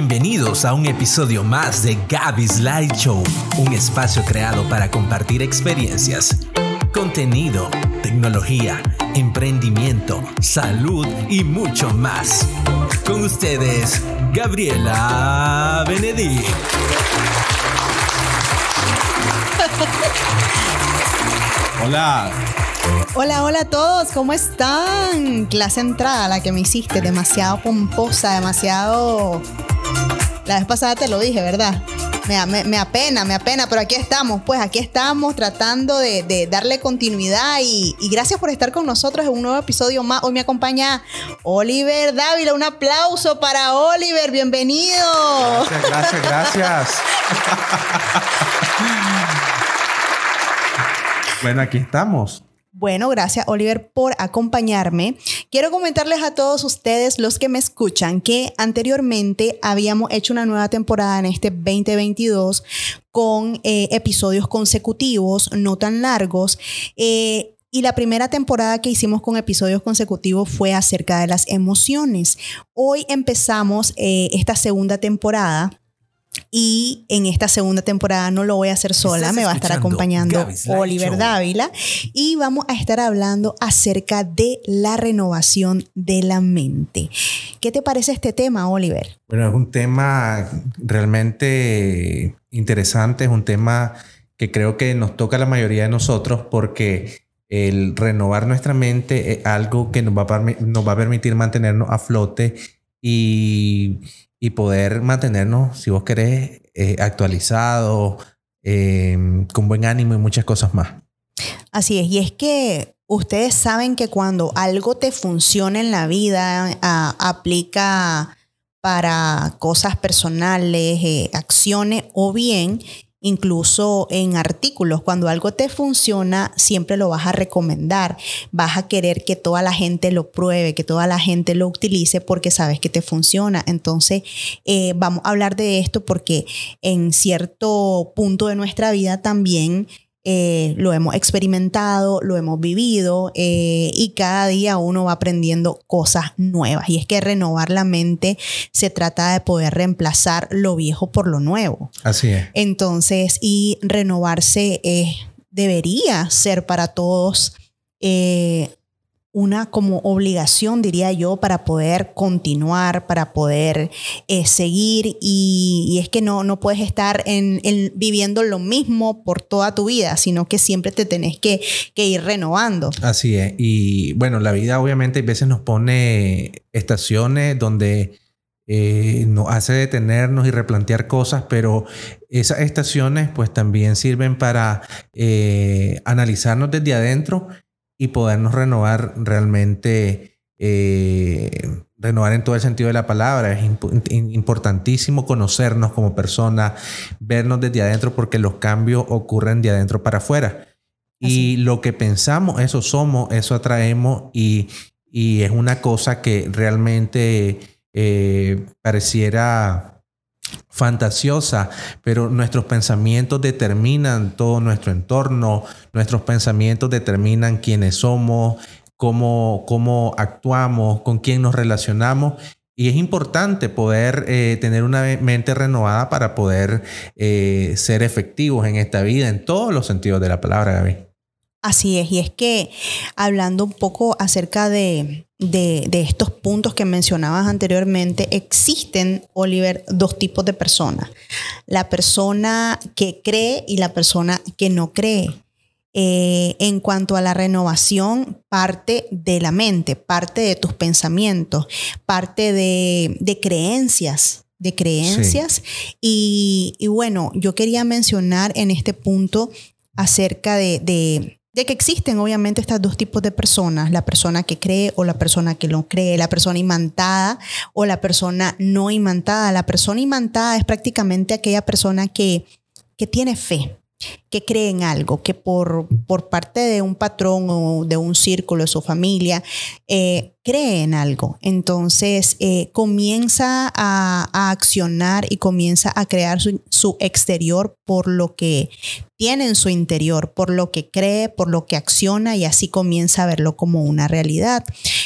Bienvenidos a un episodio más de Gaby's Light Show, un espacio creado para compartir experiencias, contenido, tecnología, emprendimiento, salud y mucho más. Con ustedes, Gabriela Benedict. Hola. Hola, hola a todos, ¿cómo están? Clase entrada, la que me hiciste, demasiado pomposa, demasiado... La vez pasada te lo dije, ¿verdad? Me, me, apena, me apena, pero aquí estamos, pues aquí estamos tratando de, darle continuidad y, gracias por estar con nosotros en un nuevo episodio más. Hoy me acompaña Oliver Dávila, un aplauso para Oliver, bienvenido. Gracias, gracias, gracias. bueno, aquí estamos. Bueno, gracias Oliver por acompañarme. Quiero comentarles a todos ustedes, los que me escuchan, que anteriormente habíamos hecho una nueva temporada en este 2022 con eh, episodios consecutivos, no tan largos. Eh, y la primera temporada que hicimos con episodios consecutivos fue acerca de las emociones. Hoy empezamos eh, esta segunda temporada y en esta segunda temporada no lo voy a hacer sola, me va a estar acompañando Oliver Dávila y vamos a estar hablando acerca de la renovación de la mente. ¿Qué te parece este tema, Oliver? Bueno, es un tema realmente interesante, es un tema que creo que nos toca a la mayoría de nosotros porque el renovar nuestra mente es algo que nos va a, nos va a permitir mantenernos a flote y, y poder mantenernos, si vos querés, eh, actualizados, em, con buen ánimo y muchas cosas más. Así es, y es que ustedes saben que cuando algo te funciona en la vida, aplica para cosas personales, eh, acciones o bien Incluso en artículos, cuando algo te funciona, siempre lo vas a recomendar. Vas a querer que toda la gente lo pruebe, que toda la gente lo utilice porque sabes que te funciona. Entonces, eh, vamos a hablar de esto porque en cierto punto de nuestra vida también eh, lo hemos experimentado, lo hemos vivido eh, y cada día uno va aprendiendo cosas nuevas. Y es que renovar la mente se trata de poder reemplazar lo viejo por lo nuevo. Así es. Entonces, y renovarse debería ser para todos eh, una como obligación, diría yo, para poder continuar, para poder eh, seguir. Y, es que no, no puedes estar en, viviendo lo mismo por toda tu vida, sino que siempre te tenés que, ir renovando. Así es. Y bueno, la vida obviamente a veces nos pone estaciones donde... Eh, nos hace detenernos y replantear cosas, pero esas estaciones pues también sirven para eh, analizarnos desde adentro y podernos renovar realmente, eh, renovar en todo el sentido de la palabra. Es importantísimo conocernos como persona, vernos desde adentro porque los cambios ocurren de adentro para afuera. Y lo que pensamos, eso somos, eso atraemos y, es una cosa que realmente eh, pareciera fantasiosa, pero nuestros pensamientos determinan todo nuestro entorno, nuestros pensamientos determinan quiénes somos, cómo, cómo actuamos, con quién nos relacionamos. Y es importante poder eh, tener una mente renovada para poder eh, ser efectivos en esta vida, en todos los sentidos de la palabra, Gaby. Así es, y es que hablando un poco acerca de, estos puntos que mencionabas anteriormente, existen, Oliver, dos tipos de personas. La persona que cree y la persona que no cree. Eh, en cuanto a la renovación, parte de la mente, parte de tus pensamientos, parte de, creencias, de creencias. Y, bueno, yo quería mencionar en este punto acerca de, de que existen obviamente estos dos tipos de personas, la persona que cree o la persona que no cree, la persona imantada o la persona no imantada. La persona imantada es prácticamente aquella persona que, que tiene fe, que cree en algo, que por, por parte de un patrón o de un círculo de su familia, eh, cree en algo. Entonces eh, comienza a, accionar y comienza a crear su, su, exterior por lo que tiene en su interior, por lo que cree, por lo que acciona y así comienza a verlo como una realidad.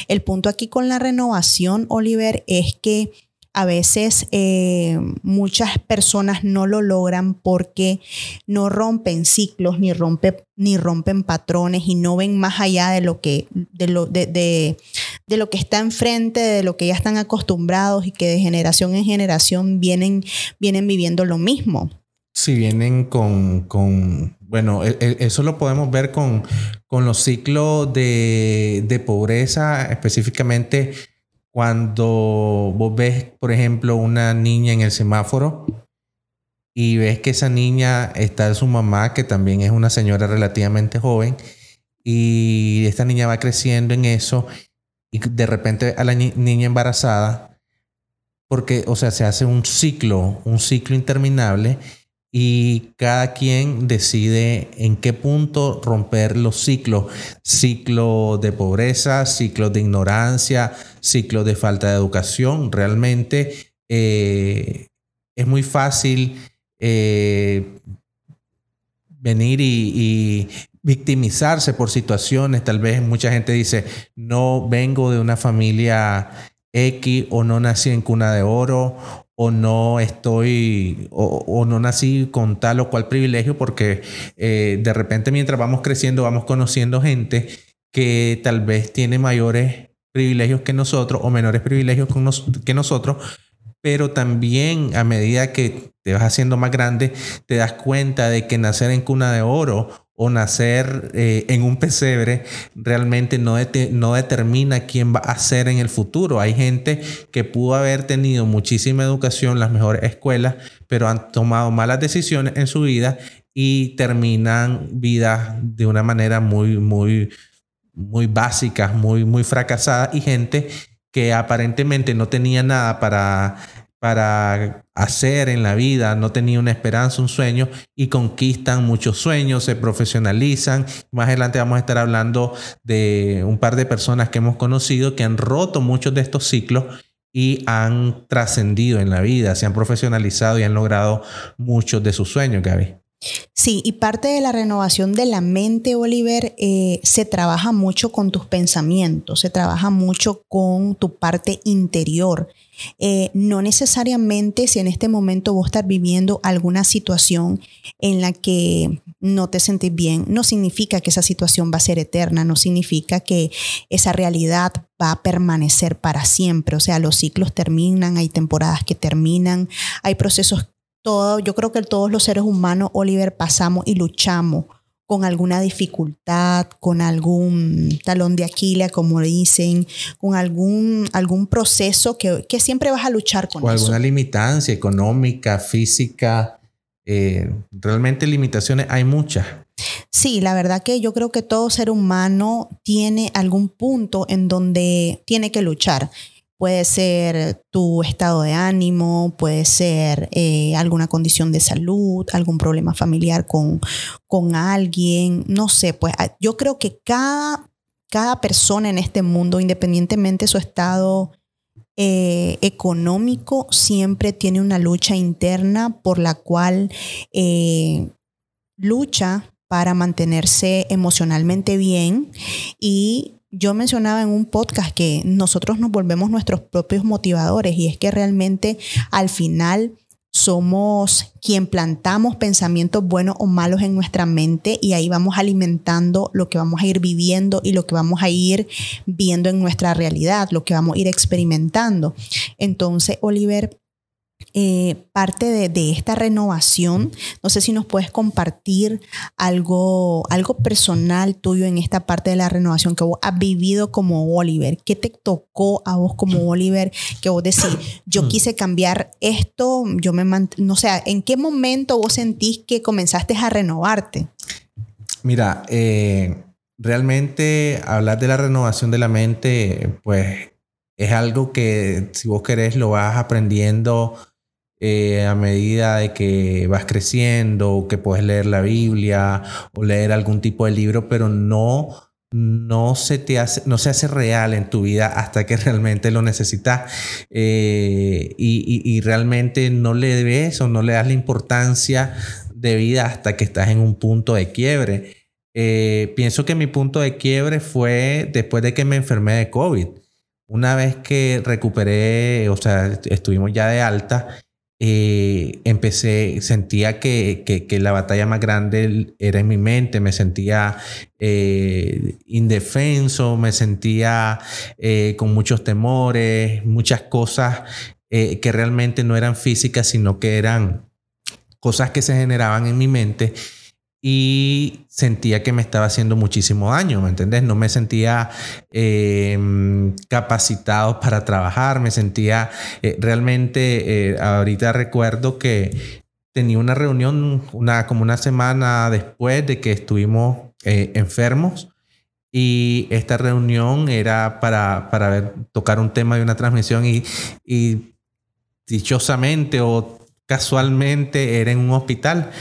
El punto aquí con la renovación, Oliver, es que a veces eh, muchas personas no lo logran porque no rompen ciclos ni, rompe, ni rompen patrones y no ven más allá de lo que, de lo, de, de, lo que está enfrente, de lo que ya están acostumbrados y que de generación en generación vienen, vienen viviendo lo mismo. Si vienen con, con bueno, e, e, eso lo podemos ver con, con los ciclos de, de pobreza, específicamente cuando vos ves, por ejemplo, una niña en el semáforo y ves que esa niña está su mamá, que también es una señora relativamente joven, y esta niña va creciendo en eso, y de repente a la niña embarazada, porque, o sea, se hace un ciclo, un ciclo interminable, y cada quien decide en qué punto romper los ciclos, ciclo de pobreza, ciclo de ignorancia, ciclo de falta de educación. Realmente eh, es muy fácil eh, venir y, victimizarse por situaciones. Tal vez mucha gente dice, no vengo de una familia X o no nací en cuna de oro o no estoy o, no nací con tal o cual privilegio porque eh, de repente mientras vamos creciendo vamos conociendo gente que tal vez tiene mayores privilegios que nosotros o menores privilegios que nosotros, pero también a medida que te vas haciendo más grande, te das cuenta de que nacer en cuna de oro o nacer eh, en un pesebre realmente no, no determina quién va a ser en el futuro. Hay gente que pudo haber tenido muchísima educación, las mejores escuelas, pero han tomado malas decisiones en su vida y terminan vidas de una manera muy, muy, muy básicas, muy, muy fracasadas y gente que aparentemente no tenía nada para para hacer en la vida, no tenía una esperanza, un sueño y conquistan muchos sueños, se profesionalizan. Más adelante vamos a estar hablando de un par de personas que hemos conocido que han roto muchos de estos ciclos y han trascendido en la vida, se han profesionalizado y han logrado muchos de sus sueños, Gaby. Sí, y parte de la renovación de la mente, Oliver, eh, se trabaja mucho con tus pensamientos, se trabaja mucho con tu parte interior. Eh, no necesariamente si en este momento vos estás viviendo alguna situación en la que no te sentís bien, no significa que esa situación va a ser eterna, no significa que esa realidad va a permanecer para siempre. O sea, los ciclos terminan, hay temporadas que terminan, hay procesos, todo, yo creo que todos los seres humanos, Oliver, pasamos y luchamos con alguna dificultad, con algún talón de Aquiles, como dicen, con algún, algún proceso que, siempre vas a luchar con. O alguna limitancia económica, física. Eh, realmente limitaciones hay muchas. Sí, la verdad que yo creo que todo ser humano tiene algún punto en donde tiene que luchar. Puede ser tu estado de ánimo, puede ser eh, alguna condición de salud, algún problema familiar con, con alguien, no sé, pues ah, yo creo que cada, cada persona en este mundo, independientemente de su estado eh, económico, siempre tiene una lucha interna por la cual eh, lucha para mantenerse emocionalmente bien y yo mencionaba en un podcast que nosotros nos volvemos nuestros propios motivadores y es que realmente al final somos quien plantamos pensamientos buenos o malos en nuestra mente y ahí vamos alimentando lo que vamos a ir viviendo y lo que vamos a ir viendo en nuestra realidad, lo que vamos a ir experimentando. Entonces, Oliver, eh, parte de, esta renovación. No sé si nos puedes compartir algo, algo personal tuyo en esta parte de la renovación que vos has vivido como Oliver. ¿Qué te tocó a vos como Oliver que vos decís, yo mm. quise cambiar esto, yo me no sé, ¿en qué momento vos sentís que comenzaste a renovarte? Mira, eh, realmente hablar de la renovación de la mente, pues es algo que si vos querés lo vas aprendiendo eh, a medida de que vas creciendo, que puedes leer la Biblia o leer algún tipo de libro, pero no, no, se, te hace, no se hace real en tu vida hasta que realmente lo necesitas eh, y, realmente no le ves o no le das la importancia de vida hasta que estás en un punto de quiebre. Eh, pienso que mi punto de quiebre fue después de que me enfermé de COVID. una vez que recuperé, o sea, estuvimos ya de alta, eh, empecé, sentía que, que, la batalla más grande era en mi mente, me sentía eh, indefenso, me sentía eh, con muchos temores, muchas cosas que realmente no eran físicas, sino que eran cosas que se generaban en mi mente y sentía que me estaba haciendo muchísimo daño, ¿me entendés? No me sentía em, capacitado para trabajar, me sentía eh, realmente, eh, ahorita recuerdo que tenía una reunión una, como una semana después de que estuvimos eh, enfermos y esta reunión era para, para ver, tocar un tema de una transmisión y, y dichosamente o casualmente era en un hospital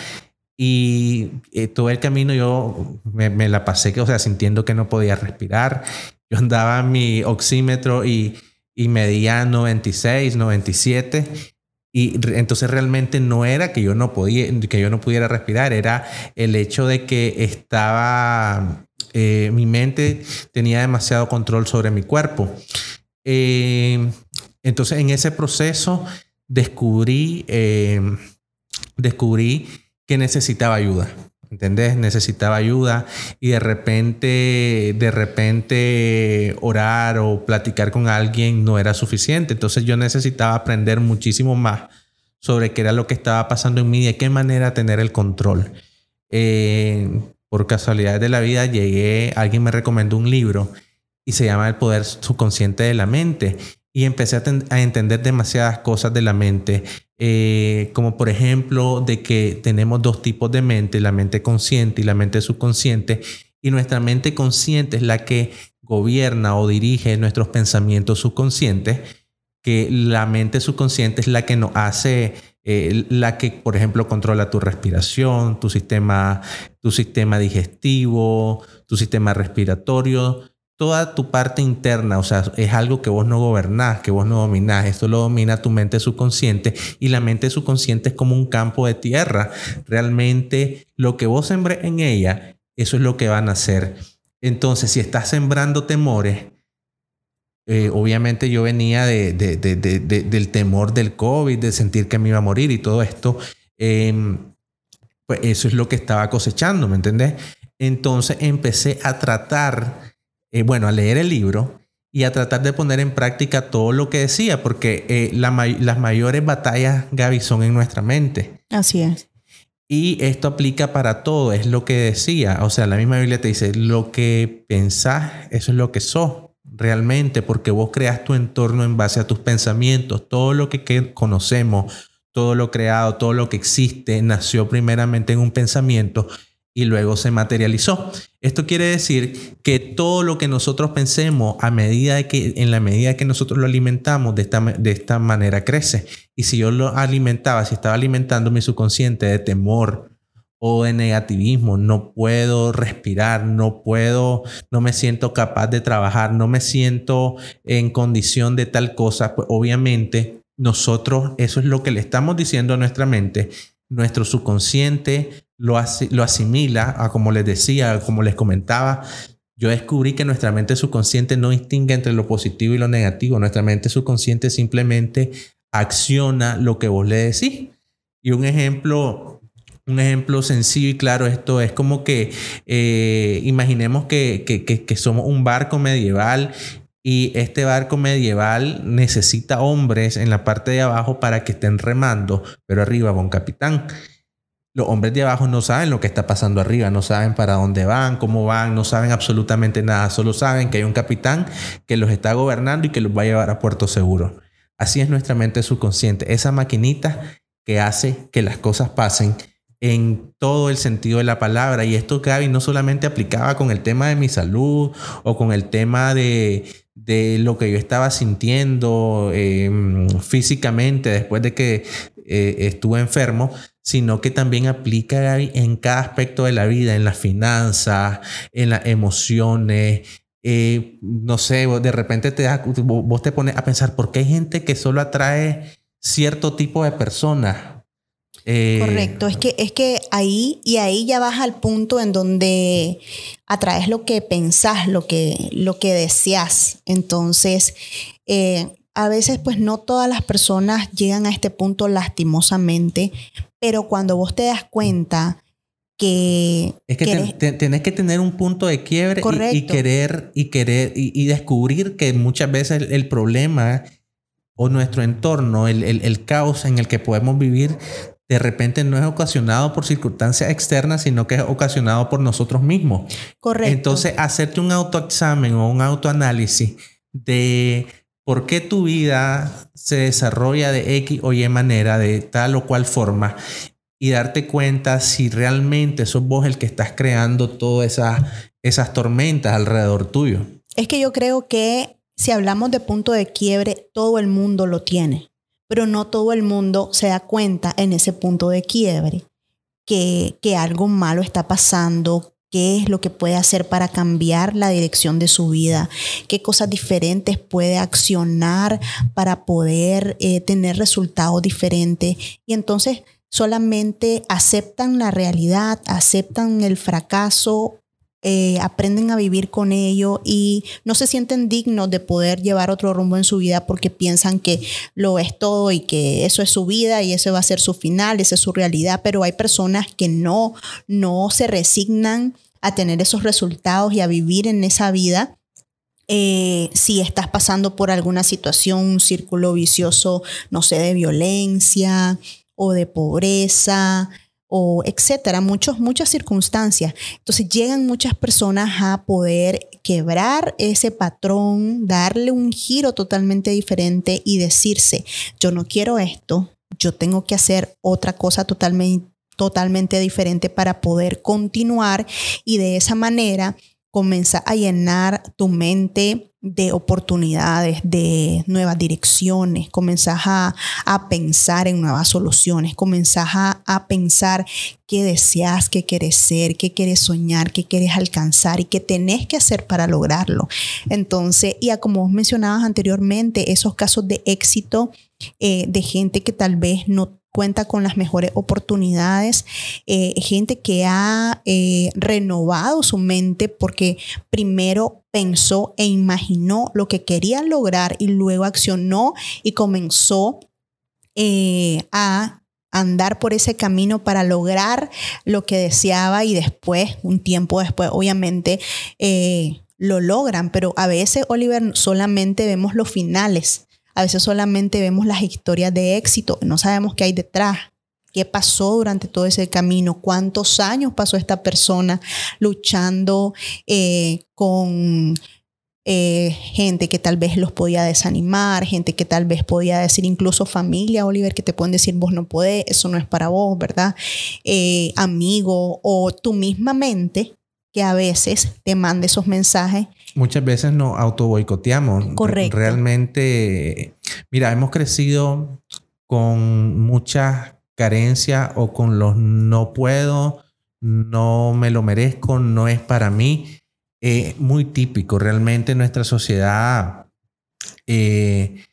y eh, todo el camino yo me, la pasé, o sea, sintiendo que no podía respirar. Yo andaba mi oxímetro y, y medía 96, 97. Y entonces realmente no era que yo no podía, que yo no pudiera respirar, era el hecho de que estaba, eh, mi mente tenía demasiado control sobre mi cuerpo. Eh, entonces en ese proceso descubrí, descubrí necesitaba ayuda. ¿Entendés? Necesitaba ayuda y de repente, de repente orar o platicar con alguien no era suficiente. Entonces yo necesitaba aprender muchísimo más sobre qué era lo que estaba pasando en mí y de qué manera tener el control. Eh, por casualidad de la vida llegué, alguien me recomendó un libro y se llama El poder subconsciente de la mente y empecé a, entender demasiadas cosas de la mente, eh, como por ejemplo de que tenemos dos tipos de mente, la mente consciente y la mente subconsciente, y nuestra mente consciente es la que gobierna o dirige nuestros pensamientos subconscientes, que la mente subconsciente es la que nos hace, eh, la que por ejemplo controla tu respiración, tu sistema, tu sistema digestivo, tu sistema respiratorio, toda tu parte interna, o sea, es algo que vos no gobernás, que vos no dominás, esto lo domina tu mente subconsciente y la mente subconsciente es como un campo de tierra. Realmente lo que vos sembré en ella, eso es lo que van a hacer. Entonces, si estás sembrando temores, eh, obviamente yo venía de, del temor del COVID, de sentir que me iba a morir y todo esto, em, pues eso es lo que estaba cosechando, ¿me entendés? Entonces empecé a tratar eh, bueno, a leer el libro y a tratar de poner en práctica todo lo que decía, porque eh, las mayores batallas, Gaby, son en nuestra mente. Así es. Y esto aplica para todo, es lo que decía. O sea, la misma Biblia te dice, lo que pensás, eso es lo que sos realmente, porque vos creas tu entorno en base a tus pensamientos. Todo lo que conocemos, todo lo creado, todo lo que existe, nació primeramente en un pensamiento y luego se materializó. Esto quiere decir que todo lo que nosotros pensemos a medida de que, en la medida que nosotros lo alimentamos, de esta, de esta manera crece. Y si yo lo alimentaba, si estaba alimentando mi subconsciente de temor o de negativismo, no puedo respirar, no puedo, no me siento capaz de trabajar, no me siento en condición de tal cosa, pues obviamente nosotros, eso es lo que le estamos diciendo a nuestra mente, nuestro subconsciente lo, asimila a como les decía, como les comentaba. Yo descubrí que nuestra mente subconsciente no distingue entre lo positivo y lo negativo. Nuestra mente subconsciente simplemente acciona lo que vos le decís. Y un ejemplo, un ejemplo sencillo y claro, esto es como que eh, imaginemos que, que, que, somos un barco medieval y este barco medieval necesita hombres en la parte de abajo para que estén remando, pero arriba va un capitán. Los hombres de abajo no saben lo que está pasando arriba, no saben para dónde van, cómo van, no saben absolutamente nada, solo saben que hay un capitán que los está gobernando y que los va a llevar a puerto seguro. Así es nuestra mente subconsciente, esa maquinita que hace que las cosas pasen en todo el sentido de la palabra. Y esto, Gaby, no solamente aplicaba con el tema de mi salud o con el tema de, de lo que yo estaba sintiendo em, físicamente después de que eh, estuve enfermo, sino que también aplica en cada aspecto de la vida, en las finanzas, en las emociones. Eh, no sé, de repente te vos te pones a pensar, ¿por qué hay gente que solo atrae cierto tipo de personas? Eh, Correcto, es que, es que ahí y ahí ya vas al punto en donde atraes lo que pensás, lo que, lo que deseas. Entonces, eh, a veces pues no todas las personas llegan a este punto lastimosamente, pero cuando vos te das cuenta que... Es que tenés que tener un punto de quiebre y, querer y querer y, descubrir que muchas veces el, problema o nuestro entorno, el, el, caos en el que podemos vivir, de repente no es ocasionado por circunstancias externas, sino que es ocasionado por nosotros mismos. Correcto. Entonces, hacerte un autoexamen o un autoanálisis de por qué tu vida se desarrolla de X o Y manera, de tal o cual forma, y darte cuenta si realmente sos vos el que estás creando todas esas, esas tormentas alrededor tuyo. Es que yo creo que si hablamos de punto de quiebre, todo el mundo lo tiene, pero no todo el mundo se da cuenta en ese punto de quiebre que, que algo malo está pasando, qué es lo que puede hacer para cambiar la dirección de su vida, qué cosas diferentes puede accionar para poder eh, tener resultados diferentes. Y entonces solamente aceptan la realidad, aceptan el fracaso eh, aprenden a vivir con ello y no se sienten dignos de poder llevar otro rumbo en su vida porque piensan que lo es todo y que eso es su vida y ese va a ser su final, esa es su realidad, pero hay personas que no, no se resignan a tener esos resultados y a vivir en esa vida. Eh, si estás pasando por alguna situación, un círculo vicioso, no sé, de violencia o de pobreza, o etcétera, muchos, muchas circunstancias. Entonces llegan muchas personas a poder quebrar ese patrón, darle un giro totalmente diferente y decirse, yo no quiero esto, yo tengo que hacer otra cosa totalmente, totalmente diferente para poder continuar y de esa manera comienza a llenar tu mente de oportunidades, de nuevas direcciones, comenzás a, pensar en nuevas soluciones, comenzás a, pensar qué deseas, qué quieres ser, qué quieres soñar, qué quieres alcanzar y qué tenés que hacer para lograrlo. Entonces, y como vos mencionabas anteriormente, esos casos de éxito eh, de gente que tal vez no cuenta con las mejores oportunidades, eh, gente que ha eh, renovado su mente porque primero pensó e imaginó lo que quería lograr y luego accionó y comenzó eh, a andar por ese camino para lograr lo que deseaba y después, un tiempo después, obviamente, lo logran, pero a veces, Oliver, solamente vemos los finales a veces solamente vemos las historias de éxito, no sabemos qué hay detrás, qué pasó durante todo ese camino, cuántos años pasó esta persona luchando eh, con eh, gente que tal vez los podía desanimar, gente que tal vez podía decir, incluso familia, Oliver, que te pueden decir, vos no podés, eso no es para vos, ¿verdad? Eh, amigo o tu misma mente que a veces te mande esos mensajes muchas veces nos auto boicoteamos. Correcto. Realmente, mira, hemos crecido con muchas carencias o con los no puedo, no me lo merezco, no es para mí. Eh, muy típico, realmente nuestra sociedad eh,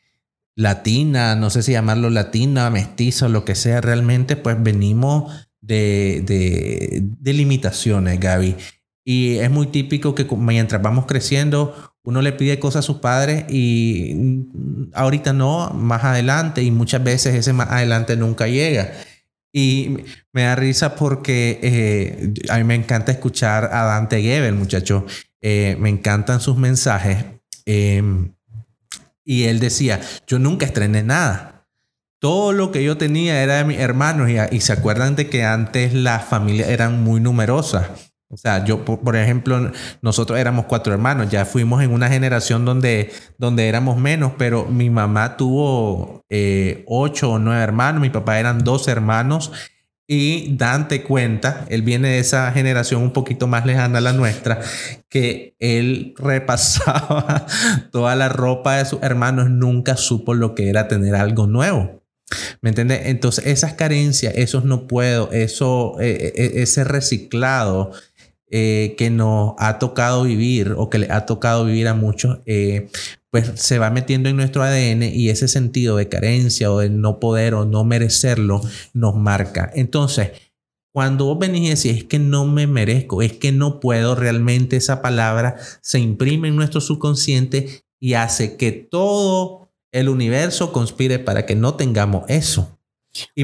latina, no sé si llamarlo latina, mestizo, lo que sea, realmente pues venimos de, de, de limitaciones, Gaby. Y es muy típico que mientras vamos creciendo, uno le pide cosas a sus padres y mm, ahorita no, más adelante, y muchas veces ese más adelante nunca llega. Y me da risa porque eh, a mí me encanta escuchar a Dante Gebel, muchacho. Eh, me encantan sus mensajes. Em, y él decía, yo nunca estrené nada. Todo lo que yo tenía era de mis hermanos y, y se acuerdan de que antes las familias eran muy numerosas. O sea, yo, por ejemplo, nosotros éramos cuatro hermanos, ya fuimos en una generación donde, donde éramos menos, pero mi mamá tuvo eh, ocho o nueve hermanos, mi papá eran dos hermanos y dante cuenta, él viene de esa generación un poquito más lejana a la nuestra, que él repasaba toda la ropa de sus hermanos, nunca supo lo que era tener algo nuevo. ¿Me entiendes? Entonces, esas carencias, esos no puedo, eso, e, e, e, ese reciclado eh, que nos ha tocado vivir o que le ha tocado vivir a muchos, eh, pues se va metiendo en nuestro ADN y ese sentido de carencia o de no poder o no merecerlo nos marca. Entonces, cuando vos venís y decís, es que no me merezco, es que no puedo, realmente esa palabra se imprime en nuestro subconsciente y hace que todo el universo conspire para que no tengamos eso.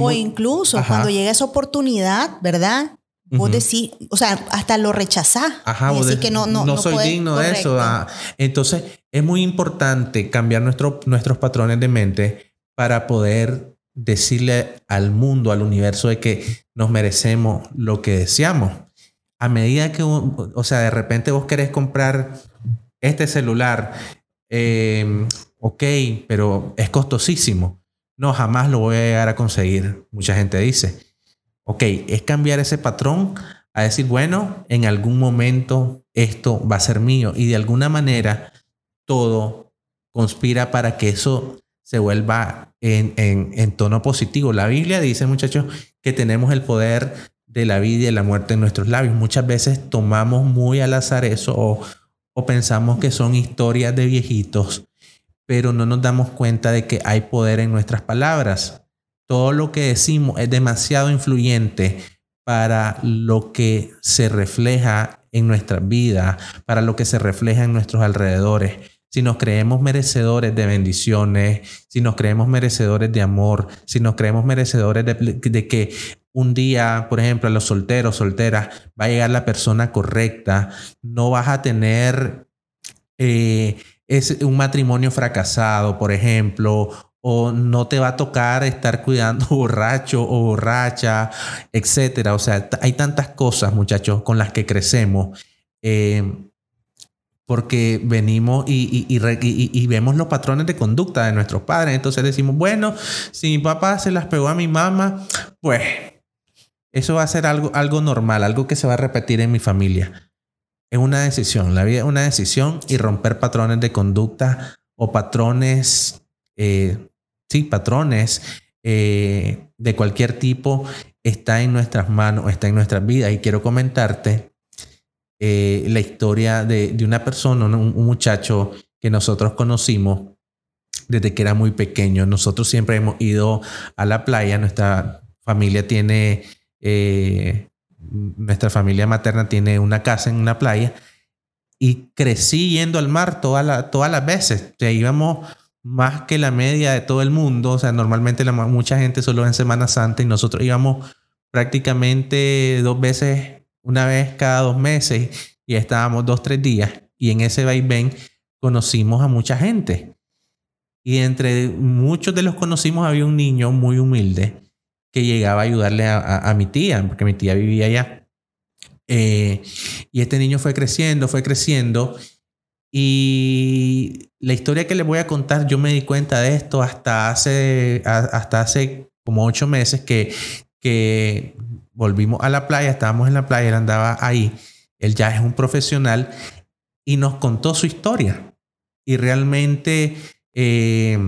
o incluso cuando llega esa oportunidad, ¿verdad? Vos decís, o sea, hasta lo rechazás. Ajá, vos decís que no, no, no, soy digno de eso. Ah. Entonces, es muy importante cambiar nuestro, nuestros patrones de mente para poder decirle al mundo, al universo, de que nos merecemos lo que deseamos. A medida que, o sea, de repente vos querés comprar este celular, em, ok, pero es costosísimo. No, jamás lo voy a llegar a conseguir. Mucha gente dice. Ok, es cambiar ese patrón a decir, bueno, en algún momento esto va a ser mío y de alguna manera todo conspira para que eso se vuelva en, en, tono positivo. La Biblia dice, muchachos, que tenemos el poder de la vida y de la muerte en nuestros labios. Muchas veces tomamos muy al azar eso o pensamos que son historias de viejitos, pero no nos damos cuenta de que hay poder en nuestras palabras todo lo que decimos es demasiado influyente para lo que se refleja en nuestra vida, para lo que se refleja en nuestros alrededores. Si nos creemos merecedores de bendiciones, si nos creemos merecedores de amor, si nos creemos merecedores de, que un día, por ejemplo, a los solteros, solteras, va a llegar la persona correcta, no vas a tener eh, un matrimonio fracasado, por ejemplo, o no te va a tocar estar cuidando borracho o borracha, etcétera. O sea, hay tantas cosas, muchachos, con las que crecemos. Eh, porque venimos y, vemos los patrones de conducta de nuestros padres. Entonces decimos, bueno, si mi papá se las pegó a mi mamá, pues eso va a ser algo, algo normal, algo que se va a repetir en mi familia. Es una decisión, la vida es una decisión y romper patrones de conducta o patrones eh, sí, patrones eh, de cualquier tipo está en nuestras manos, está en nuestras vidas. Y quiero comentarte eh, la historia de, una persona, un, muchacho que nosotros conocimos desde que era muy pequeño. Nosotros siempre hemos ido a la playa, nuestra familia tiene, eh, nuestra familia materna tiene una casa en una playa y crecí yendo al mar todas las veces. O íbamos más que la media de todo el mundo. O sea, normalmente la, mucha gente solo en Semana Santa y nosotros íbamos prácticamente dos veces, una vez cada dos meses y estábamos dos, tres días. Y en ese vaivén conocimos a mucha gente. Y entre muchos de los conocimos había un niño muy humilde que llegaba a ayudarle a, mi tía, porque mi tía vivía allá. Eh, y este niño fue creciendo, fue creciendo y la historia que les voy a contar, yo me di cuenta de esto hasta hace, hasta hace como ocho meses que, que volvimos a la playa, estábamos en la playa, él andaba ahí, él ya es un profesional y nos contó su historia. Y realmente eh,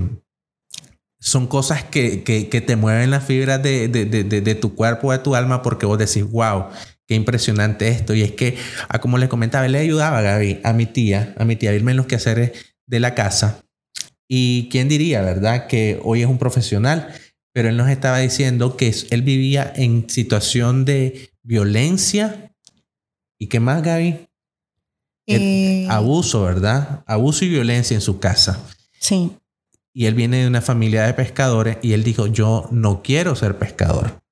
son cosas que, que, que, te mueven las fibras de, de, de, de, tu cuerpo, de tu alma, porque vos decís, wow, Qué impresionante esto. Y es que, a como les comentaba, le ayudaba a Gaby, a mi tía, a mi tía, a irme en los quehaceres de la casa. Y quién diría, ¿verdad? Que hoy es un profesional, pero él nos estaba diciendo que él vivía en situación de violencia. ¿Y qué más, Gaby? Eh, abuso, ¿verdad? Abuso y violencia en su casa. Sí. Y él viene de una familia de pescadores y él dijo, yo no quiero ser pescador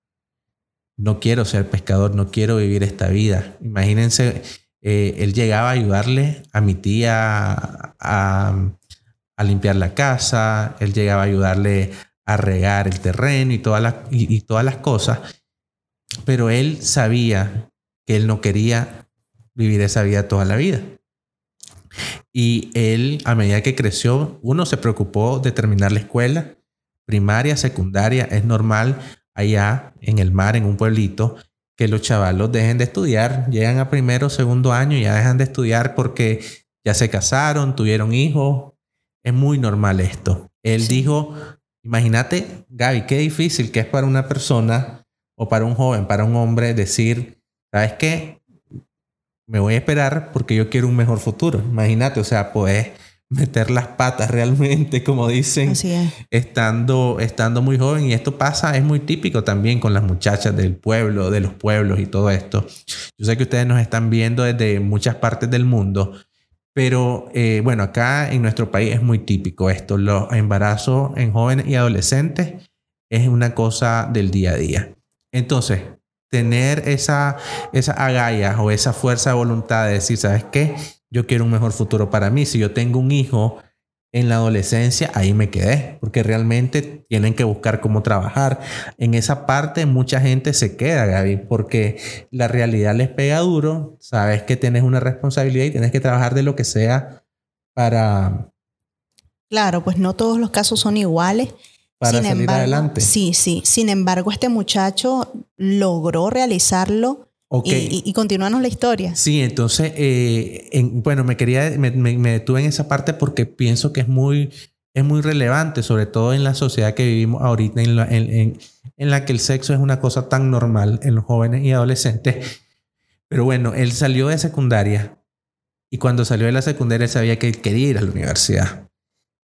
no quiero ser pescador, no quiero vivir esta vida. Imagínense, eh, él llegaba a ayudarle a mi tía a, limpiar la casa, él llegaba a ayudarle a regar el terreno y todas y, todas las cosas, pero él sabía que él no quería vivir esa vida toda la vida. Y él, a medida que creció, uno se preocupó de terminar la escuela, primaria, secundaria, es normal allá en el mar, en un pueblito, que los chavalos dejen de estudiar, llegan a primero o segundo año y ya dejan de estudiar porque ya se casaron, tuvieron hijos. Es muy normal esto. Él dijo, imagínate, Gaby, qué difícil que es para una persona o para un joven, para un hombre decir, ¿sabes qué? Me voy a esperar porque yo quiero un mejor futuro. Imagínate, o sea, pues meter las patas realmente, como dicen, estando, estando muy joven. Y esto pasa, es muy típico también con las muchachas del pueblo, de los pueblos y todo esto. Yo sé que ustedes nos están viendo desde muchas partes del mundo, pero eh, bueno, acá en nuestro país es muy típico esto. Los embarazos en jóvenes y adolescentes es una cosa del día a día. Entonces, tener esa, esa agallas o esa fuerza de voluntad de decir, ¿sabes qué? Yo quiero un mejor futuro para mí. Si yo tengo un hijo en la adolescencia, ahí me quedé, porque realmente tienen que buscar cómo trabajar. En esa parte mucha gente se queda, Gaby, porque la realidad les pega duro, sabes que tienes una responsabilidad y tienes que trabajar de lo que sea para... Claro, pues no todos los casos son iguales para salir adelante. Sí, sí. Sin embargo, este muchacho logró realizarlo. Y, y, continuarnos la historia. Sí, entonces, eh, bueno, me quería, me, detuve en esa parte porque pienso que es muy, es muy relevante, sobre todo en la sociedad que vivimos ahorita, en la, en, en la que el sexo es una cosa tan normal en los jóvenes y adolescentes. Pero bueno, él salió de secundaria y cuando salió de la secundaria sabía que quería ir a la universidad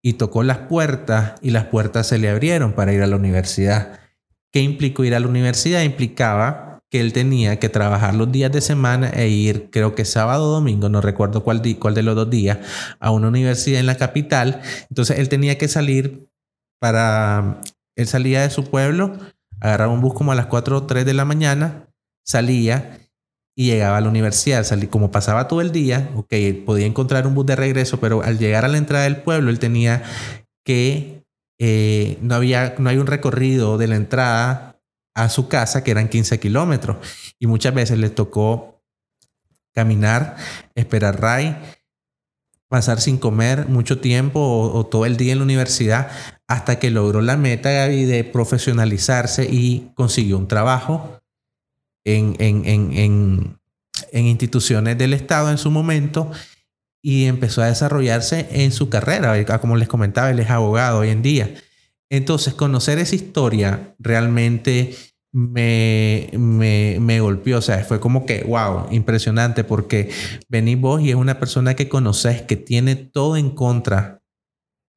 y tocó las puertas y las puertas se le abrieron para ir a la universidad. ¿Qué implicó ir a la universidad? Implicaba que él tenía que trabajar los días de semana e ir, creo que sábado o domingo, no recuerdo cuál, cuál de los dos días, a una universidad en la capital. Entonces él tenía que salir para, él salía de su pueblo, agarraba un bus como a las 4 o 3 de la mañana, salía y llegaba a la universidad. Salí, como pasaba todo el día, ok, podía encontrar un bus de regreso, pero al llegar a la entrada del pueblo, él tenía que, eh, no, había, no hay un recorrido de la entrada a su casa que eran 15 kilómetros y muchas veces le tocó caminar, esperar RAI, pasar sin comer mucho tiempo o, todo el día en la universidad hasta que logró la meta de profesionalizarse y consiguió un trabajo en, en, en, en, instituciones del Estado en su momento y empezó a desarrollarse en su carrera. Como les comentaba, él es abogado hoy en día. Entonces, conocer esa historia realmente me, me, me, golpeó. O sea, fue como que, wow, impresionante, porque venís vos y es una persona que conoces, que tiene todo en contra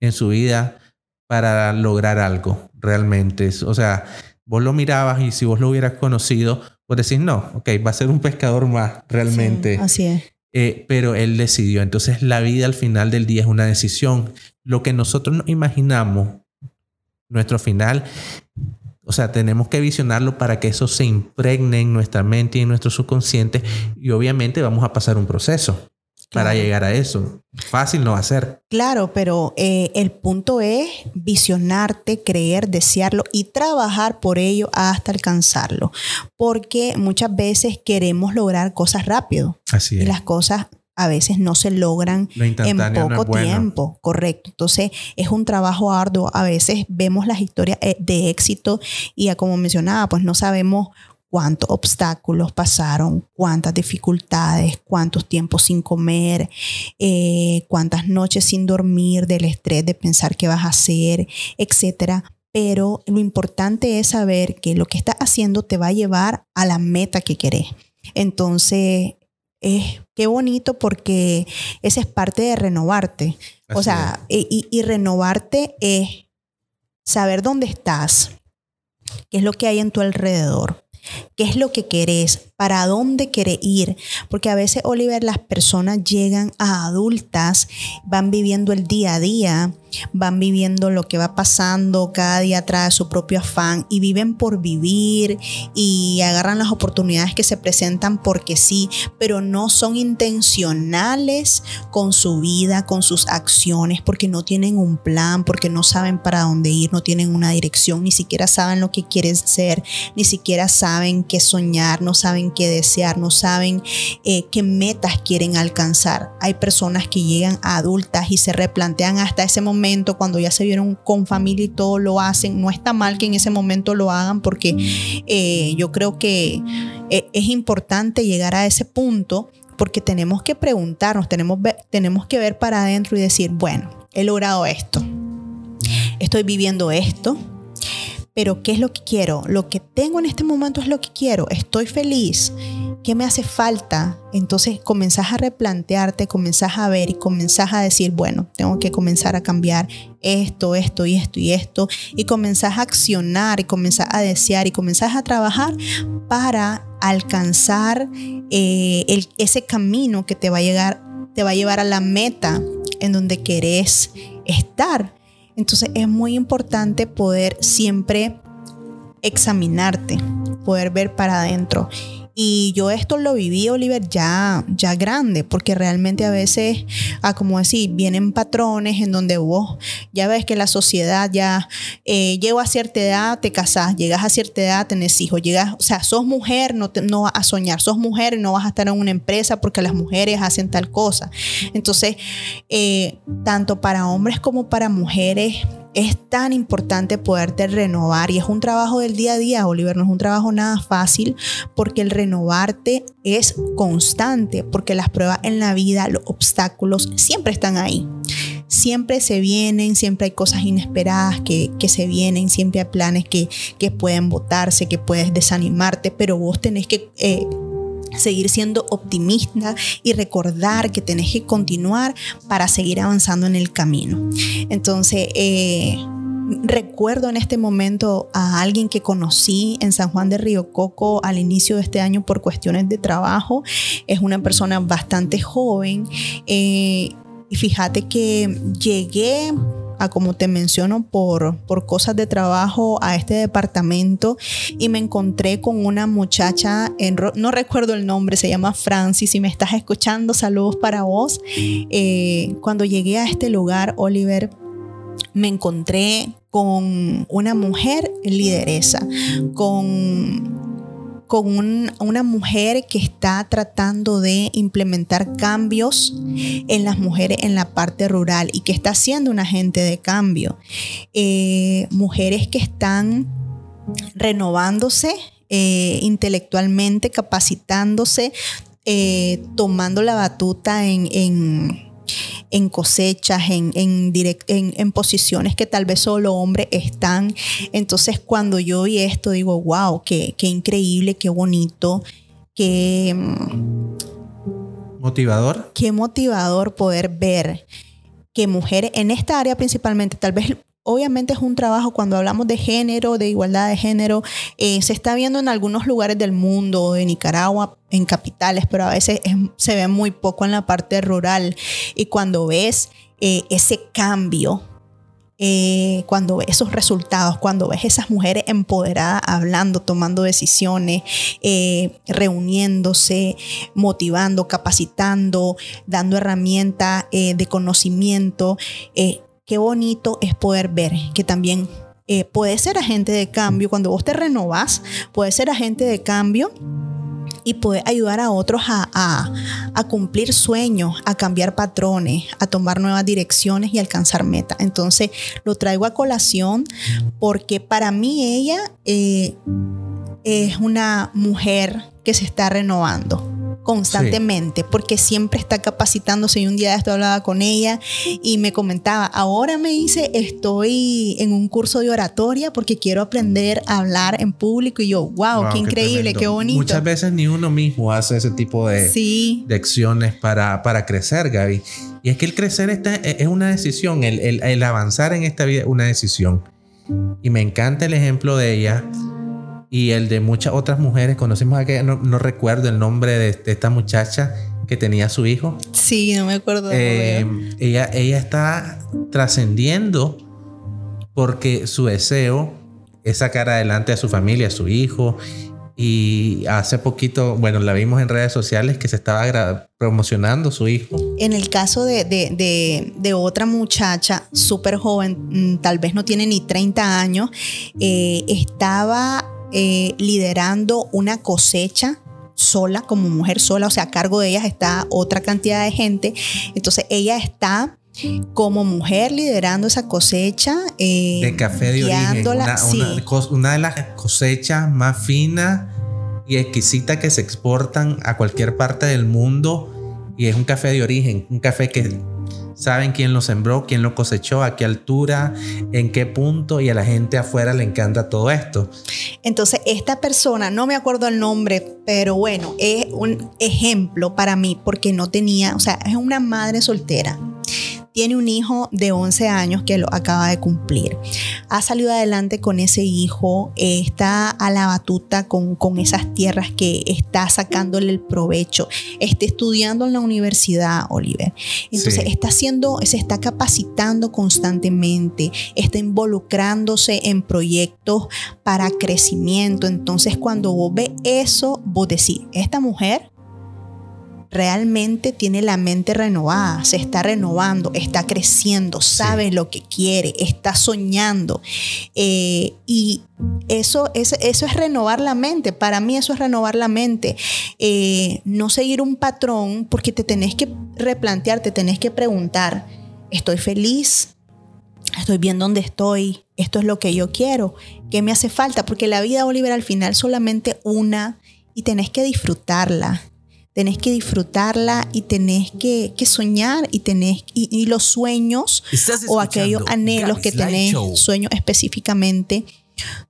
en su vida para lograr algo, realmente. O sea, vos lo mirabas y si vos lo hubieras conocido, pues decir, no, ok, va a ser un pescador más realmente. así es. Eh, pero él decidió. Entonces la vida al final del día es una decisión. Lo que nosotros nos imaginamos, nuestro final, o sea, tenemos que visionarlo para que eso se impregne en nuestra mente y en nuestro subconsciente y obviamente vamos a pasar un proceso para llegar a eso. Fácil no va a ser. Claro, pero eh, el punto es visionarte, creer, desearlo y trabajar por ello hasta alcanzarlo. Porque muchas veces queremos lograr cosas rápido. Así es. Y las cosas a veces no se logran en poco tiempo, correcto. Entonces es un trabajo arduo. A veces vemos las historias eh, de éxito y como mencionaba, pues no sabemos cuántos obstáculos pasaron, cuántas dificultades, cuántos tiempos sin comer, eh, cuántas noches sin dormir del estrés de pensar qué vas a hacer, etcétera. Pero lo importante es saber que lo que estás haciendo te va a llevar a la meta que querés. Entonces, es qué bonito porque esa es parte de renovarte. o sea, y, y renovarte es saber dónde estás, qué es lo que hay en tu alrededor, ¿Qué es lo que querés? ¿Para dónde querés ir? Porque a veces, Oliver, las personas llegan a adultas, van viviendo el día a día, van viviendo lo que va pasando, cada día trae su propio afán y viven por vivir y agarran las oportunidades que se presentan porque sí, pero no son intencionales con su vida, con sus acciones, porque no tienen un plan, porque no saben para dónde ir, no tienen una dirección, ni siquiera saben lo que quieren ser, ni siquiera saben qué soñar, no saben qué desear, no saben eh, qué metas quieren alcanzar. Hay personas que llegan a adultas y se replantean hasta ese momento cuando ya se vieron con familia y todo lo hacen. No está mal que en ese momento lo hagan porque eh, yo creo que eh, es importante llegar a ese punto porque tenemos que preguntarnos, tenemos, tenemos que ver para adentro y decir, bueno, he logrado esto, estoy viviendo esto, pero ¿qué es lo que quiero? Lo que tengo en este momento es lo que quiero. Estoy feliz. ¿Qué me hace falta? Entonces comenzás a replantearte, comenzás a ver y comenzás a decir, bueno, tengo que comenzar a cambiar esto, esto y esto y esto. Y comenzás a accionar y comenzás a desear y comenzás a trabajar para alcanzar eh, ese camino que te va a llegar, te va a llevar a la meta en donde querés estar. Entonces es muy importante poder siempre examinarte, poder ver para adentro y yo esto lo viví, Oliver, ya, ya grande, porque realmente a veces, ah, como decir, vienen patrones en donde vos ya ves que la sociedad ya eh, llego a cierta edad, te casás, llegas a cierta edad, tenés hijos, llegas, o sea, sos mujer, no, no vas a soñar, sos mujer no vas a estar en una empresa porque las mujeres hacen tal cosa. Entonces, eh, tanto para hombres como para mujeres, es tan importante poderte renovar y es un trabajo del día a día, Oliver, no es un trabajo nada fácil porque el renovarte es constante, porque las pruebas en la vida, los obstáculos siempre están ahí. Siempre se vienen, siempre hay cosas inesperadas que, se vienen, siempre hay planes que, pueden botarse, que puedes desanimarte, pero vos tenés que eh, seguir siendo optimista y recordar que tenés que continuar para seguir avanzando en el camino. Entonces, eh, recuerdo en este momento a alguien que conocí en San Juan de Río Coco al inicio de este año por cuestiones de trabajo. Es una persona bastante joven. Eh, y fíjate que llegué como te menciono, por, por cosas de trabajo a este departamento y me encontré con una muchacha, en, no recuerdo el nombre, se llama Francis, si me estás escuchando, saludos para vos. Eh, cuando llegué a este lugar, Oliver, me encontré con una mujer lideresa, con con una mujer que está tratando de implementar cambios en las mujeres en la parte rural y que está siendo un agente de cambio. Eh, mujeres que están renovándose eh, intelectualmente, capacitándose, eh, tomando la batuta en en cosechas, en, en, en, posiciones que tal vez solo hombres están. Entonces cuando yo vi esto digo, wow, qué, qué increíble, qué bonito, qué... Motivador. Qué motivador poder ver que mujeres en esta área principalmente, tal vez obviamente es un trabajo cuando hablamos de género, de igualdad de género, eh, se está viendo en algunos lugares del mundo, en Nicaragua, en capitales, pero a veces se ve muy poco en la parte rural. Y cuando ves eh, ese cambio, eh, cuando ves esos resultados, cuando ves esas mujeres empoderadas hablando, tomando decisiones, reuniéndose, motivando, capacitando, dando herramientas de conocimiento, qué bonito es poder ver que también eh, puede ser agente de cambio. Cuando vos te renovás, puede ser agente de cambio y puede ayudar a otros a, cumplir sueños, a cambiar patrones, a tomar nuevas direcciones y alcanzar metas. Entonces lo traigo a colación porque para mí ella eh, es una mujer que se está renovando constantemente, porque siempre está capacitándose. Y un día esto hablaba con ella y me comentaba, ahora me dice, estoy en un curso de oratoria porque quiero aprender a hablar en público. Y yo, wow, qué, increíble, qué, bonito. Muchas veces ni uno mismo hace ese tipo de, de acciones para, para crecer, Gaby. Y es que el crecer está, es una decisión, el, el, el avanzar en esta vida es una decisión. Y me encanta el ejemplo de ella y el de muchas otras mujeres. Conocimos a que no, recuerdo el nombre de, esta muchacha que tenía su hijo. Sí, no me acuerdo. Eh, ella, ella está trascendiendo porque su deseo es sacar adelante a su familia, a su hijo. Y hace poquito, bueno, la vimos en redes sociales que se estaba promocionando su hijo. En el caso de, de, otra muchacha súper joven, mm, tal vez no tiene ni 30 años, eh, estaba eh, liderando una cosecha sola, como mujer sola, o sea, a cargo de ellas está otra cantidad de gente. Entonces ella está como mujer liderando esa cosecha. Eh, de café de origen. Una, de las cosechas más finas y exquisitas que se exportan a cualquier parte del mundo. Y es un café de origen, un café que saben quién lo sembró, quién lo cosechó, a qué altura, en qué punto y a la gente afuera le encanta todo esto. Entonces, esta persona, no me acuerdo el nombre, pero bueno, es un ejemplo para mí porque no tenía, o sea, es una madre soltera tiene un hijo de 11 años que lo acaba de cumplir. Ha salido adelante con ese hijo, está a la batuta con, con esas tierras que está sacándole el provecho, está estudiando en la universidad, Oliver. Entonces está haciendo, se está capacitando constantemente, está involucrándose en proyectos para crecimiento. Entonces cuando vos ves eso, vos decís, esta mujer realmente tiene la mente renovada, se está renovando, está creciendo, sabe lo que quiere, está soñando. Eh, y eso, eso, es renovar la mente. Para mí eso es renovar la mente. Eh, no seguir un patrón porque te tenés que replantear, te tenés que preguntar, ¿estoy feliz? Estoy bien donde estoy, esto es lo que yo quiero, ¿qué me hace falta? Porque la vida, Oliver, al final solamente una y tenés que disfrutarla tenés que disfrutarla y tenés que, soñar y tenés y, los sueños o aquellos anhelos que tenés, sueños específicamente,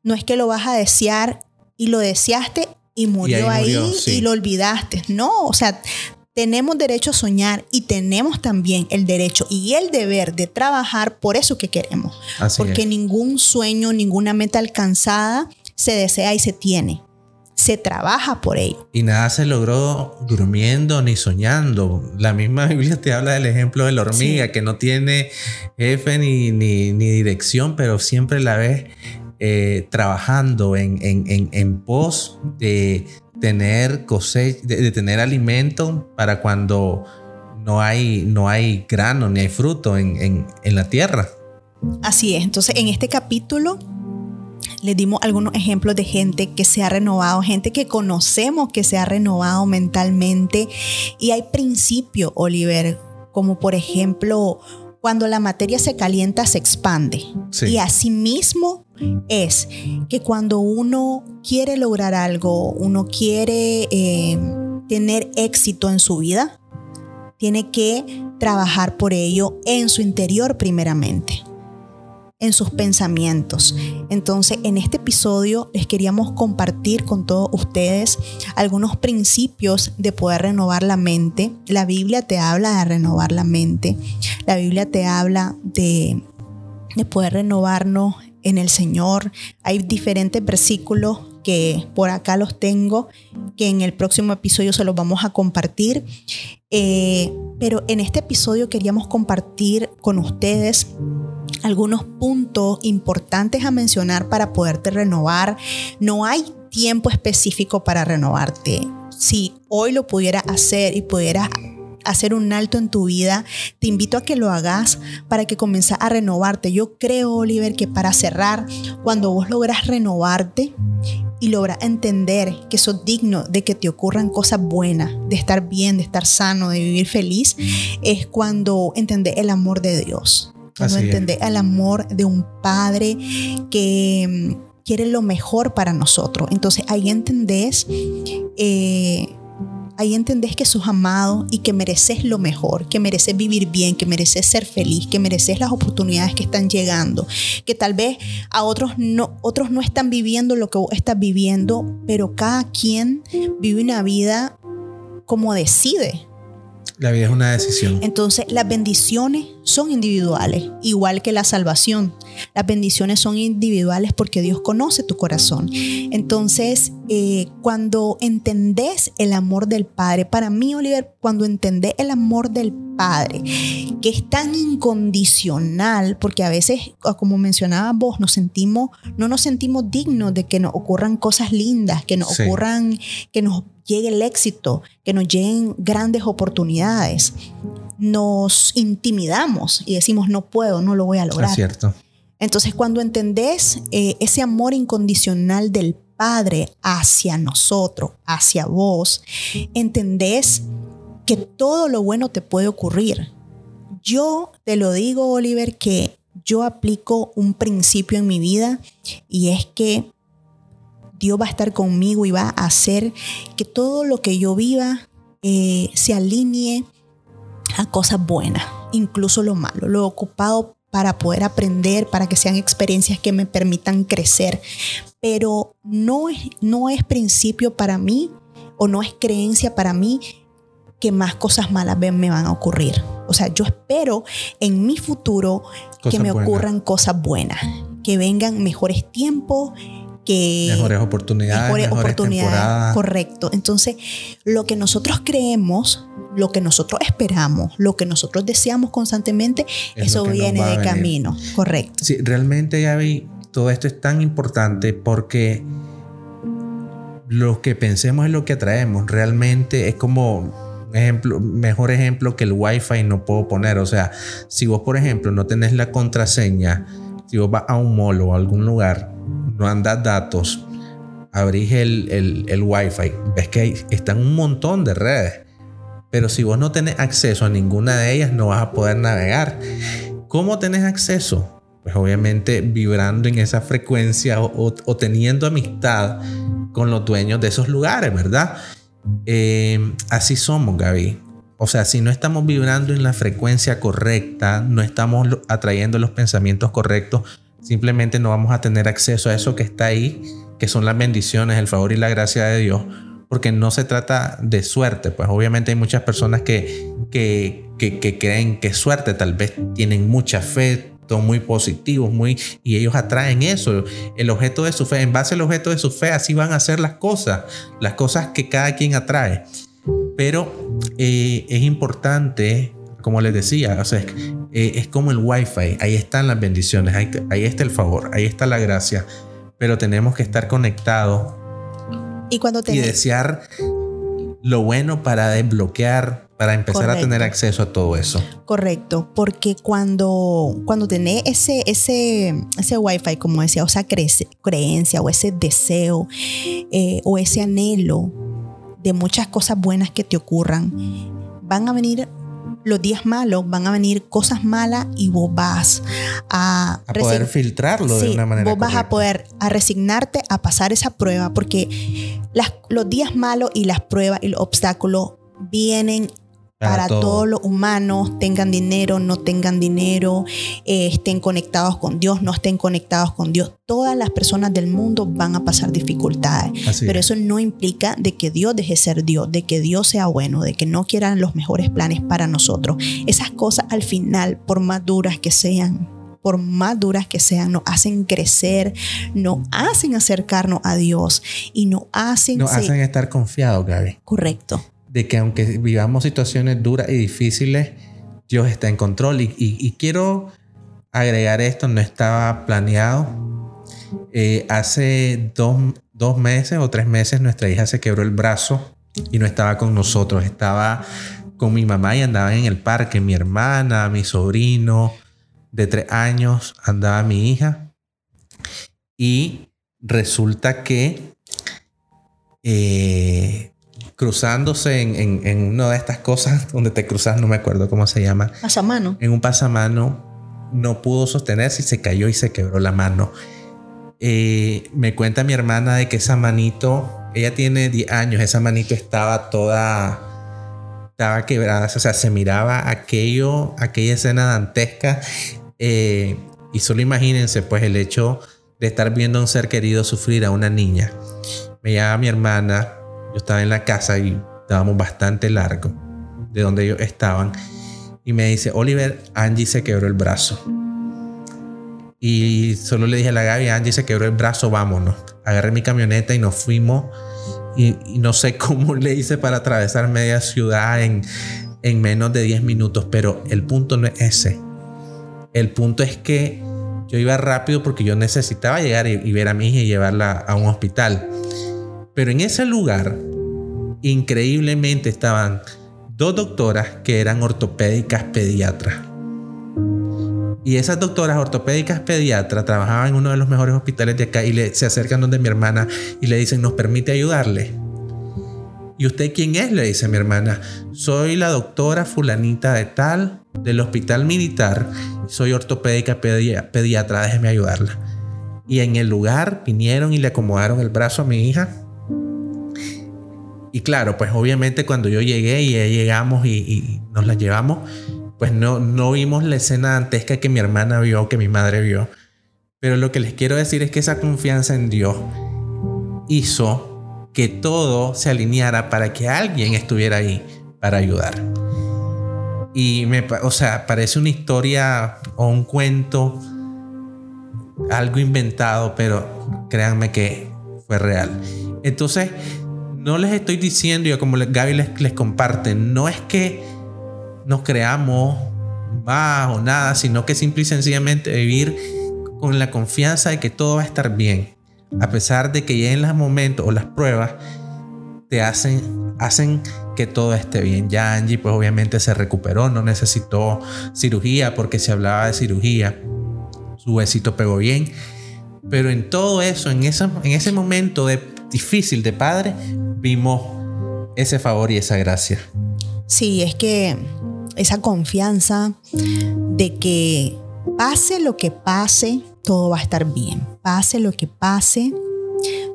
no es que lo vas a desear y lo deseaste y murió ahí, y lo olvidaste. No, o sea, tenemos derecho a soñar y tenemos también el derecho y el deber de trabajar por eso que queremos. porque ningún sueño, ninguna meta alcanzada se desea y se tiene se trabaja por ello. Y nada se logró durmiendo ni soñando. La misma Biblia te habla del ejemplo de la hormiga, que no tiene jefe ni, ni, dirección, pero siempre la ves eh, trabajando en, en, en, pos de tener cosecha, de, tener alimento para cuando no hay, no hay grano ni hay fruto en, en la tierra. Así es. Entonces, en este capítulo les dimos algunos ejemplos de gente que se ha renovado, gente que conocemos que se ha renovado mentalmente. Y hay principios, Oliver, como por ejemplo, cuando la materia se calienta, se expande. Y asimismo es que cuando uno quiere lograr algo, uno quiere eh, tener éxito en su vida, tiene que trabajar por ello en su interior primeramente en sus pensamientos. Entonces, en este episodio les queríamos compartir con todos ustedes algunos principios de poder renovar la mente. La Biblia te habla de renovar la mente. La Biblia te habla de, de poder renovarnos en el Señor. Hay diferentes versículos que por acá los tengo, que en el próximo episodio se los vamos a compartir. Eh, pero en este episodio queríamos compartir con ustedes algunos puntos importantes a mencionar para poderte renovar. No hay tiempo específico para renovarte. Si hoy lo pudieras hacer y pudieras hacer un alto en tu vida, te invito a que lo hagas para que comiences a renovarte. Yo creo, Oliver, que para cerrar, cuando vos logras renovarte y logras entender que sos digno de que te ocurran cosas buenas, de estar bien, de estar sano, de vivir feliz, es cuando entendés el amor de Dios cuando entendés el amor de un padre que mm, quiere lo mejor para nosotros. Entonces ahí entendés, eh, ahí entendés que sos amado y que mereces lo mejor, que mereces vivir bien, que mereces ser feliz, que mereces las oportunidades que están llegando, que tal vez a otros no, otros no están viviendo lo que vos estás viviendo, pero cada quien vive una vida como decide. La vida es una decisión. Entonces, las bendiciones son individuales, igual que la salvación. Las bendiciones son individuales porque Dios conoce tu corazón. Entonces, eh, cuando entendés el amor del Padre, para mí, Oliver, cuando entendés el amor del Padre, que es tan incondicional, porque a veces, como mencionaba vos, nos sentimos, no nos sentimos dignos de que nos ocurran cosas lindas, que nos ocurran, que nos llegue el éxito, que nos lleguen grandes oportunidades. Nos intimidamos y decimos, no puedo, no lo voy a lograr. Es cierto. Entonces, cuando entendés eh, ese amor incondicional del Padre hacia nosotros, hacia vos, entendés que todo lo bueno te puede ocurrir. Yo te lo digo, Oliver, que yo aplico un principio en mi vida y es que Dios va a estar conmigo y va a hacer que todo lo que yo viva eh, se alinee a cosas buenas. incluso lo malo, lo he ocupado para poder aprender, para que sean experiencias que me permitan crecer, pero no es, no es principio para mí o no es creencia para mí que más cosas malas me van a ocurrir. O sea, yo espero en mi futuro que me ocurran cosas buenas, que vengan mejores tiempos, que mejores oportunidades, mejores, oportunidades, correcto. Entonces, lo que nosotros creemos, lo que nosotros esperamos, lo que nosotros deseamos constantemente, eso viene de camino, correcto. Sí, realmente Gaby, todo esto es tan importante porque lo que pensemos es lo que atraemos. Realmente es como ejemplo, mejor ejemplo que el Wi-Fi no puedo poner. O sea, si vos, por ejemplo, no tenés la contraseña, si vos vas a un mall o a algún lugar, no andas datos, abrís el, el, Wi-Fi, ves que están un montón de redes. Pero si vos no tenés acceso a ninguna de ellas, no vas a poder navegar. ¿Cómo tenés acceso? Pues obviamente vibrando en esa frecuencia o, o teniendo amistad con los dueños de esos lugares, ¿verdad? Eh, así somos, Gaby. O sea, si no estamos vibrando en la frecuencia correcta, no estamos atrayendo los pensamientos correctos, simplemente no vamos a tener acceso a eso que está ahí, que son las bendiciones, el favor y la gracia de Dios, porque no se trata de suerte. Pues obviamente hay muchas personas que, que, que, creen que suerte, tal vez tienen mucha fe, muy positivos, muy, y ellos atraen eso, el objeto de su fe, en base al objeto de su fe, así van a ser las cosas, las cosas que cada quien atrae. Pero eh, es importante, como les decía, o sea, eh, es, como el wifi, ahí están las bendiciones, ahí, ahí está el favor, ahí está la gracia, pero tenemos que estar conectados y, cuando y desear lo bueno para desbloquear para empezar a tener acceso a todo eso. Correcto, porque cuando, cuando tenés ese, ese, ese wifi, como decía, o esa creencia o ese deseo eh, o ese anhelo de muchas cosas buenas que te ocurran, van a venir los días malos, van a venir cosas malas y vos vas a, a poder filtrarlo de una manera. Vos vas a poder a resignarte a pasar esa prueba porque las, los días malos y las pruebas y los obstáculos vienen para, todos los humanos, tengan dinero, no tengan dinero, eh, estén conectados con Dios, no estén conectados con Dios. Todas las personas del mundo van a pasar dificultades, pero eso no implica de que Dios deje ser Dios, de que Dios sea bueno, de que no quieran los mejores planes para nosotros. Esas cosas al final, por más duras que sean, por más duras que sean, nos hacen crecer, nos hacen acercarnos a Dios y nos hacen... Nos hacen estar confiados, Gaby. Correcto de que aunque vivamos situaciones duras y difíciles, Dios está en control. Y, quiero agregar esto, no estaba planeado. Eh, hace dos, dos, meses o tres meses nuestra hija se quebró el brazo y no estaba con nosotros, estaba con mi mamá y andaba en el parque, mi hermana, mi sobrino de tres años, andaba mi hija. Y resulta que eh, cruzándose en, en, una de estas cosas donde te cruzas, no me acuerdo cómo se llama. Pasamano. En un pasamano no pudo sostenerse y se cayó y se quebró la mano. Eh, me cuenta mi hermana de que esa manito, ella tiene 10 años, esa manito estaba toda, estaba quebrada, o sea, se miraba aquello, aquella escena dantesca. Eh, y solo imagínense, pues, el hecho de estar viendo a un ser querido sufrir a una niña. Me llama mi hermana, yo estaba en la casa y estábamos bastante largo de donde ellos estaban. Y me dice, Oliver, Angie se quebró el brazo. Y solo le dije a la Gaby, Angie se quebró el brazo, vámonos. Agarré mi camioneta y nos fuimos. Y, no sé cómo le hice para atravesar media ciudad en, en menos de 10 minutos, pero el punto no es ese. El punto es que yo iba rápido porque yo necesitaba llegar y, y ver a mi hija y llevarla a un hospital. Pero en ese lugar, increíblemente estaban dos doctoras que eran ortopédicas pediatras. Y esas doctoras ortopédicas pediatras trabajaban en uno de los mejores hospitales de acá y se acercan donde mi hermana y le dicen, ¿nos permite ayudarle? ¿Y usted quién es? Le dice mi hermana. Soy la doctora fulanita de tal del hospital militar. Soy ortopédica pediatra, déjeme ayudarla. Y en el lugar vinieron y le acomodaron el brazo a mi hija y claro, pues obviamente cuando yo llegué y llegamos y, nos la llevamos, pues no, no vimos la escena dantesca que mi hermana vio, que mi madre vio. Pero lo que les quiero decir es que esa confianza en Dios hizo que todo se alineara para que alguien estuviera ahí para ayudar. Y me, o sea, parece una historia o un cuento, algo inventado, pero créanme que fue real. Entonces, no les estoy diciendo, yo como Gaby les, comparte, no es que nos creamos más o nada, sino que simple y sencillamente vivir con la confianza de que todo va a estar bien. A pesar de que ya en los momentos o las pruebas te hacen, hacen que todo esté bien. Ya Angie pues obviamente se recuperó, no necesitó cirugía porque se hablaba de cirugía. Su huesito pegó bien. Pero en todo eso, en, esa, en ese momento de, difícil de padre, vimos ese favor y esa gracia. Sí, es que esa confianza de que pase lo que pase, todo va a estar bien. Pase lo que pase,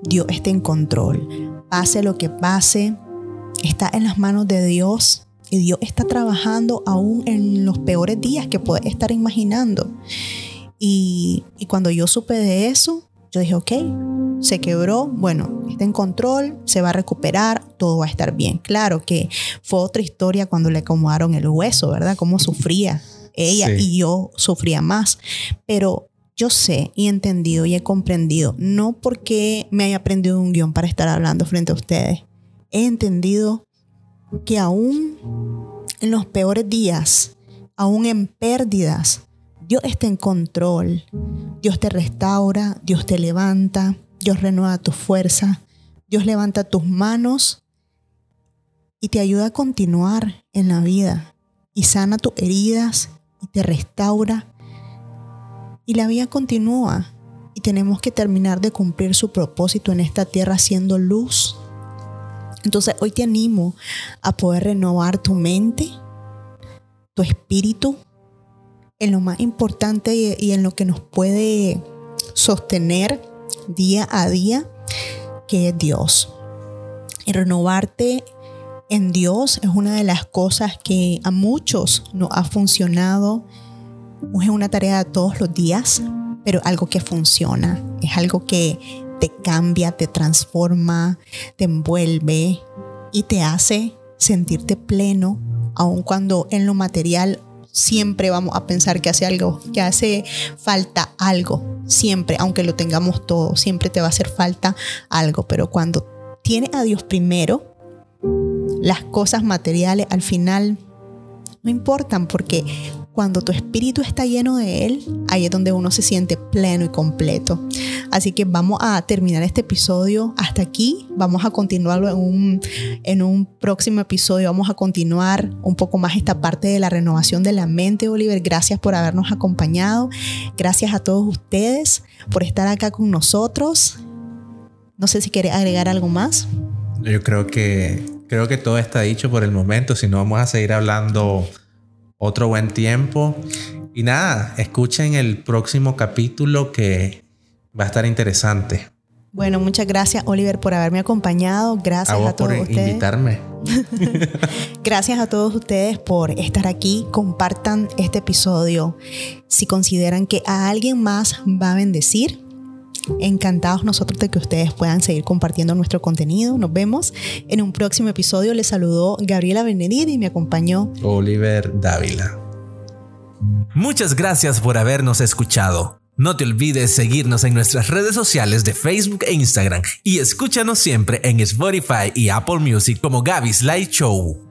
Dios está en control. Pase lo que pase, está en las manos de Dios y Dios está trabajando aún en los peores días que puedes estar imaginando. Y, y cuando yo supe de eso, yo dije, ok, se quebró, bueno, está en control, se va a recuperar, todo va a estar bien. Claro que fue otra historia cuando le acomodaron el hueso, ¿verdad? Cómo sufría ella y yo sufría más. Pero yo sé y he entendido y he comprendido, no porque me haya aprendido un guion para estar hablando frente a ustedes, he entendido que aún en los peores días, aún en pérdidas, Dios está en control. Dios te restaura, Dios te levanta, Dios renueva tu fuerza, Dios levanta tus manos y te ayuda a continuar en la vida y sana tus heridas y te restaura. Y la vida continúa y tenemos que terminar de cumplir su propósito en esta tierra siendo luz. Entonces hoy te animo a poder renovar tu mente, tu espíritu, en lo más importante y, en lo que nos puede sostener día a día, que es Dios. Y renovarte en Dios es una de las cosas que a muchos nos ha funcionado. Es una tarea de todos los días, pero algo que funciona. Es algo que te cambia, te transforma, te envuelve y te hace sentirte pleno, aun cuando en lo material siempre vamos a pensar que hace algo, que hace falta algo, siempre, aunque lo tengamos todo, siempre te va a hacer falta algo, pero cuando tienes a Dios primero, las cosas materiales al final no importan porque cuando tu espíritu está lleno de Él, ahí es donde uno se siente pleno y completo. Así que vamos a terminar este episodio hasta aquí. Vamos a continuarlo en un, próximo episodio. Vamos a continuar un poco más esta parte de la renovación de la mente, Oliver. Gracias por habernos acompañado. Gracias a todos ustedes por estar acá con nosotros. No sé si quiere agregar algo más. Yo creo que creo que todo está dicho por el momento. Si no, vamos a seguir hablando otro buen tiempo. Y nada, escuchen el próximo capítulo que va a estar interesante. Bueno, muchas gracias Oliver por haberme acompañado. Gracias a, todos por invitarme. gracias a todos ustedes por estar aquí. Compartan este episodio si consideran que a alguien más va a bendecir Encantados nosotros de que ustedes puedan seguir compartiendo nuestro contenido. Nos vemos en un próximo episodio. Les saludó Gabriela Benedid y me acompañó Oliver Dávila. Muchas gracias por habernos escuchado. No te olvides seguirnos en nuestras redes sociales de Facebook e Instagram y escúchanos siempre en Spotify y Apple Music como Gaby's Light Show.